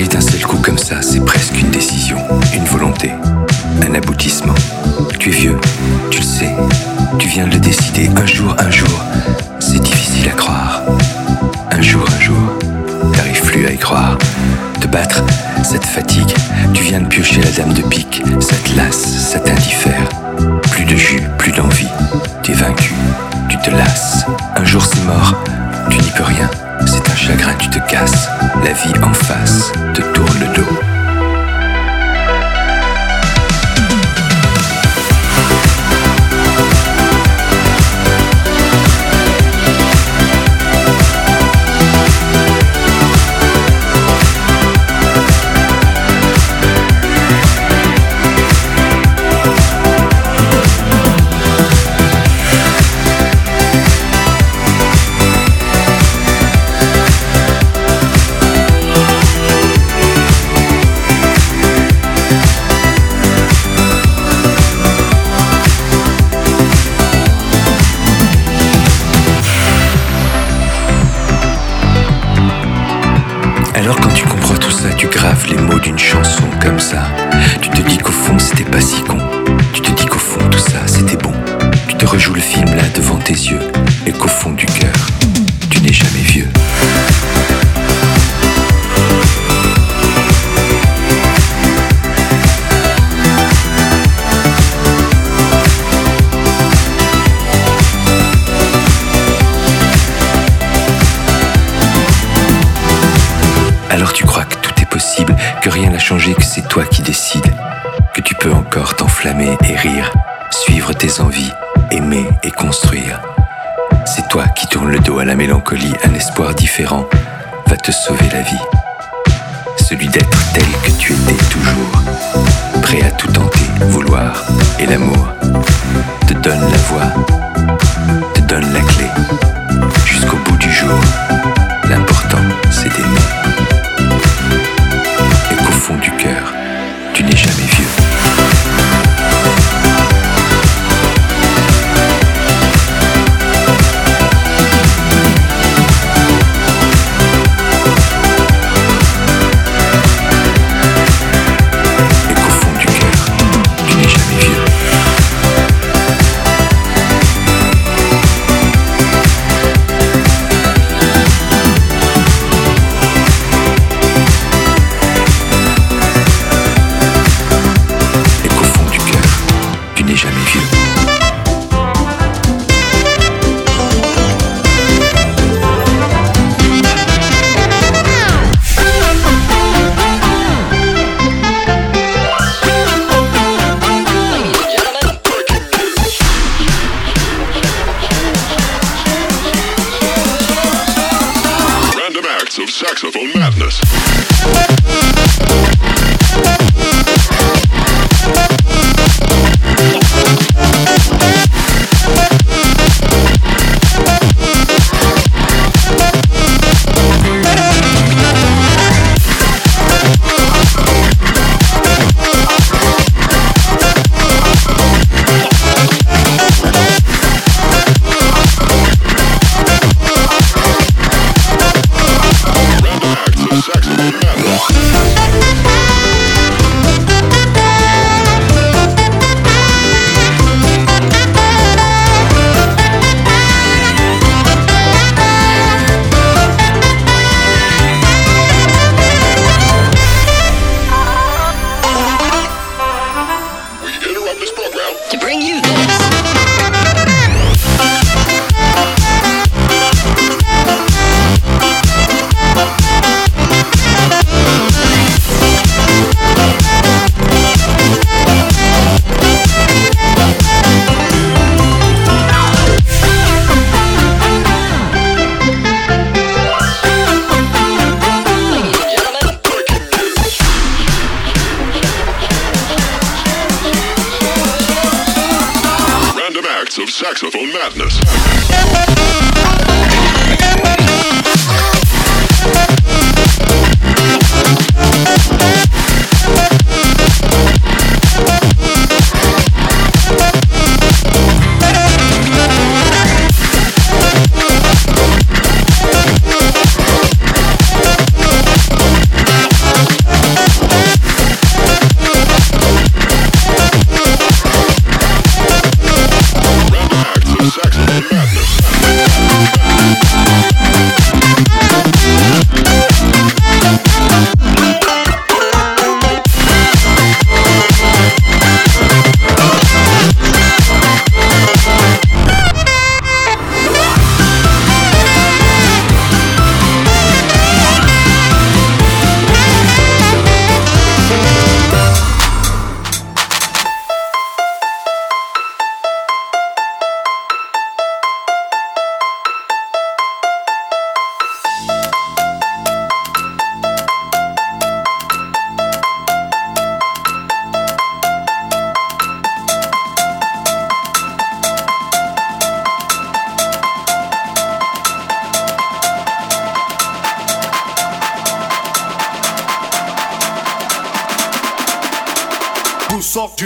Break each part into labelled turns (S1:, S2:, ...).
S1: Arrive d'un seul coup comme ça, c'est presque une décision, une volonté, un aboutissement. Tu es vieux, tu le sais, tu viens de le décider un jour, un jour. C'est difficile à croire. Un jour, un jour, t'arrives plus à y croire. Te battre, ça te fatigue. Tu viens de piocher la dame de pique, ça te lasse, ça t'indiffère. Plus de jus, plus d'envie. T'es vaincu, tu te lasses. Un jour c'est mort, tu n'y peux rien. C'est un chagrin, tu te casses. La vie en face le dos à la mélancolie, un espoir différent va te sauver la vie. Celui d'être tel que tu étais toujours, prêt à tout tenter, vouloir, et l'amour te donne la voix, te donne la clé, jusqu'au bout du jour. L'important, c'est d'aimer du cœur,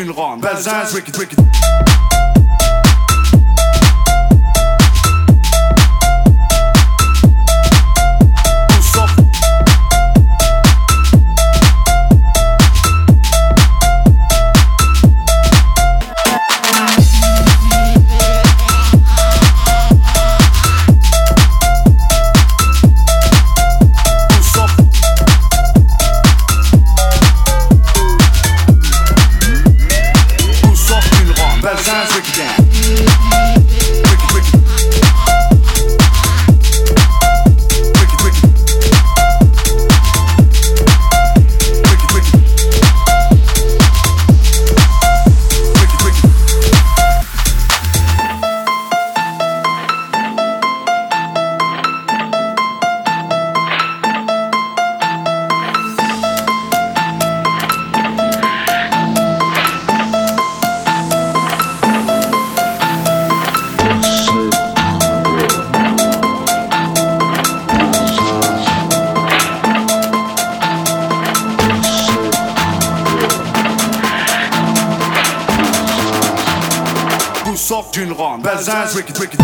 S1: une ronde.
S2: Bazage, wicked, wicked, d'une ronde. Balzans, wicked, wicked.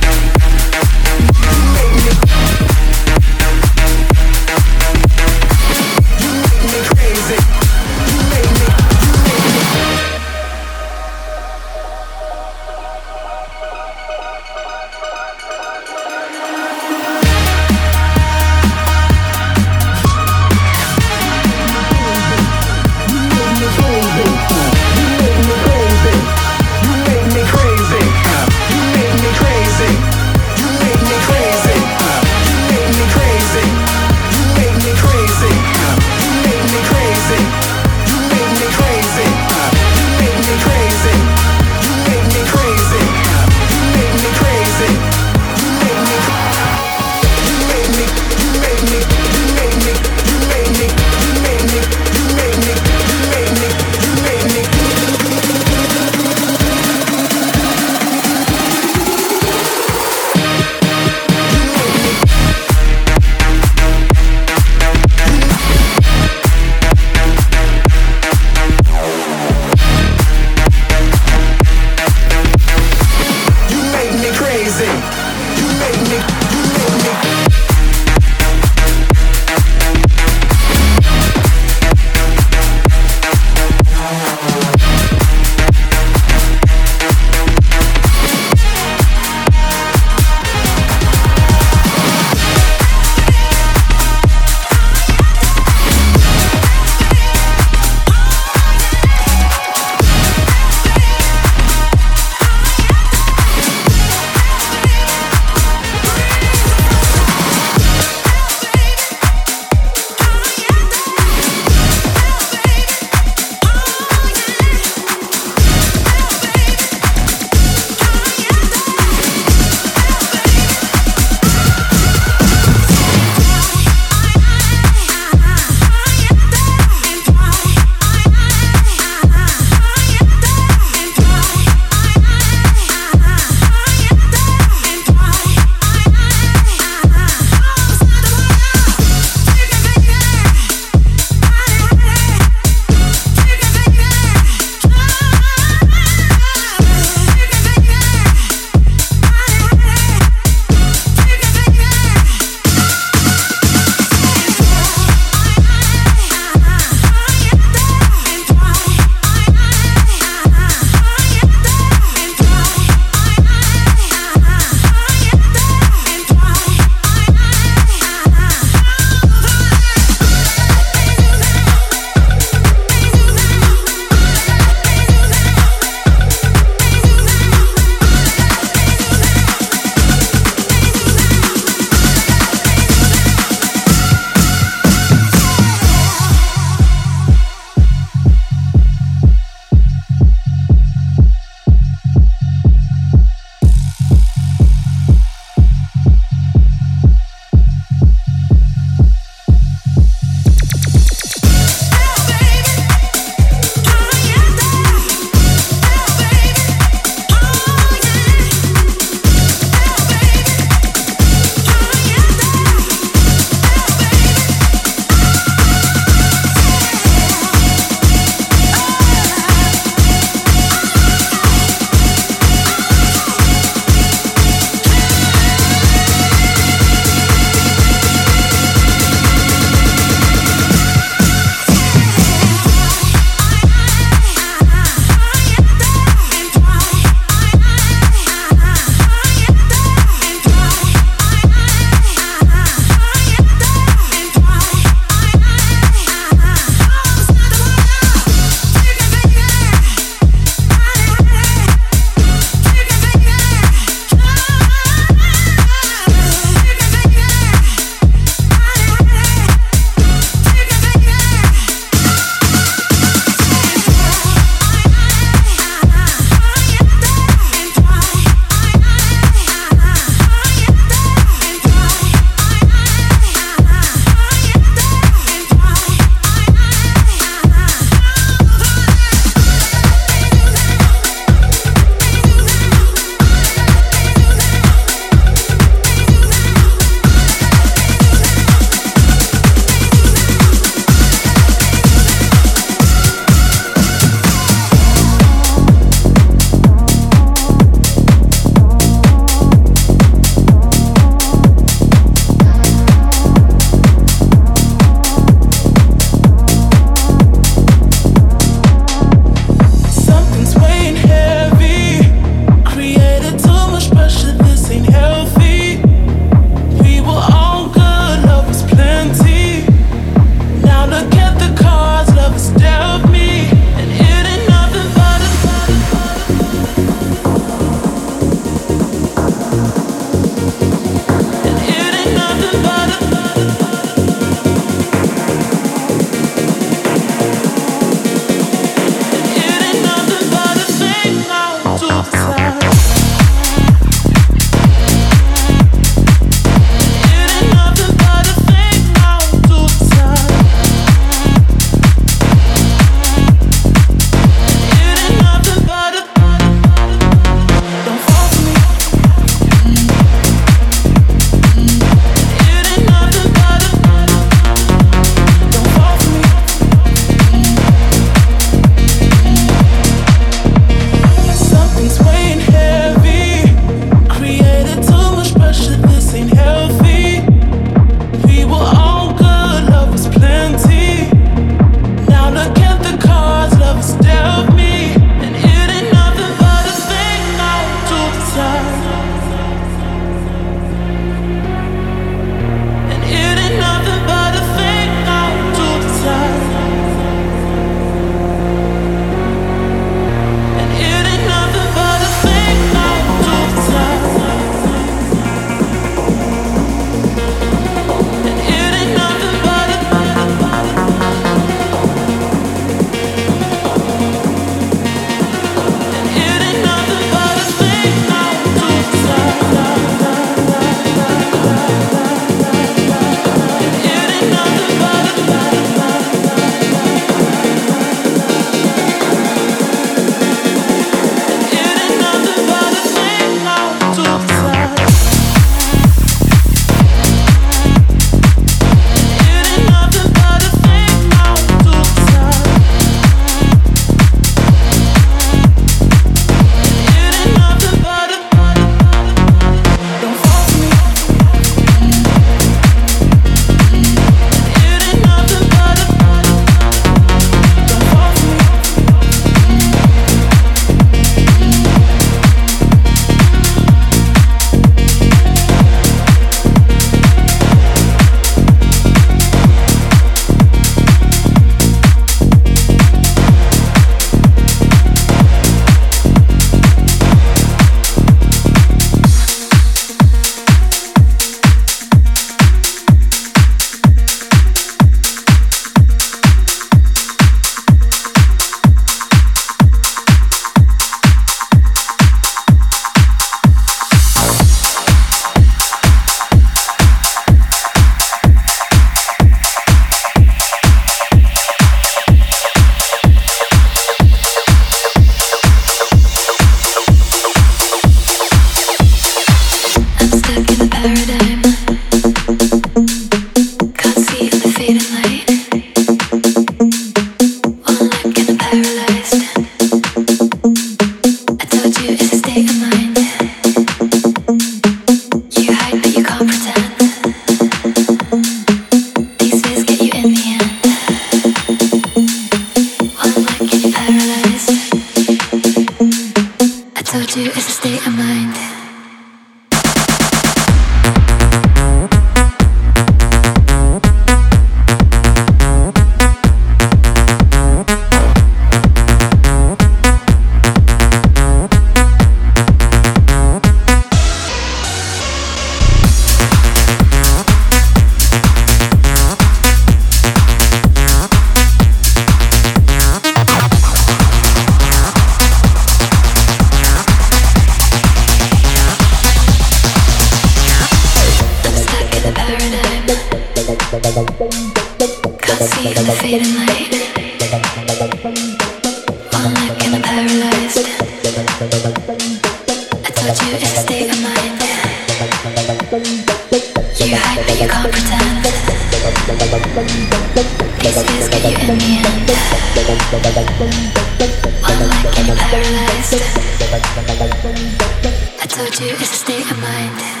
S2: I told you it's a state of mind.